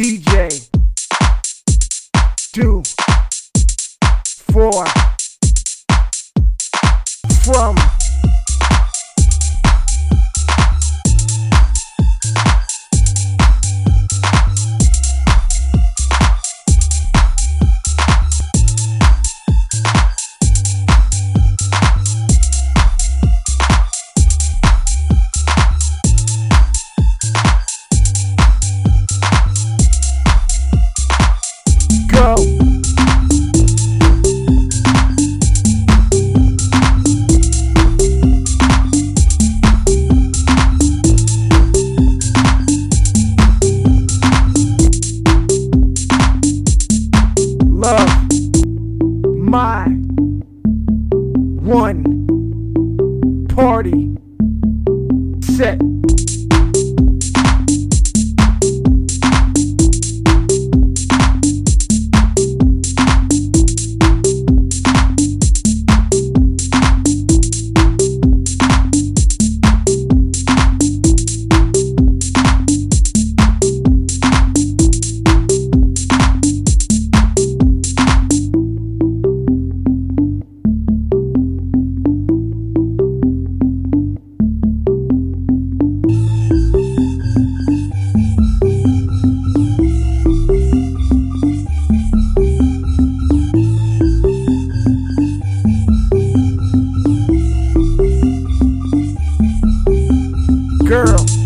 DJ. Do. For. From. my one party set. girl.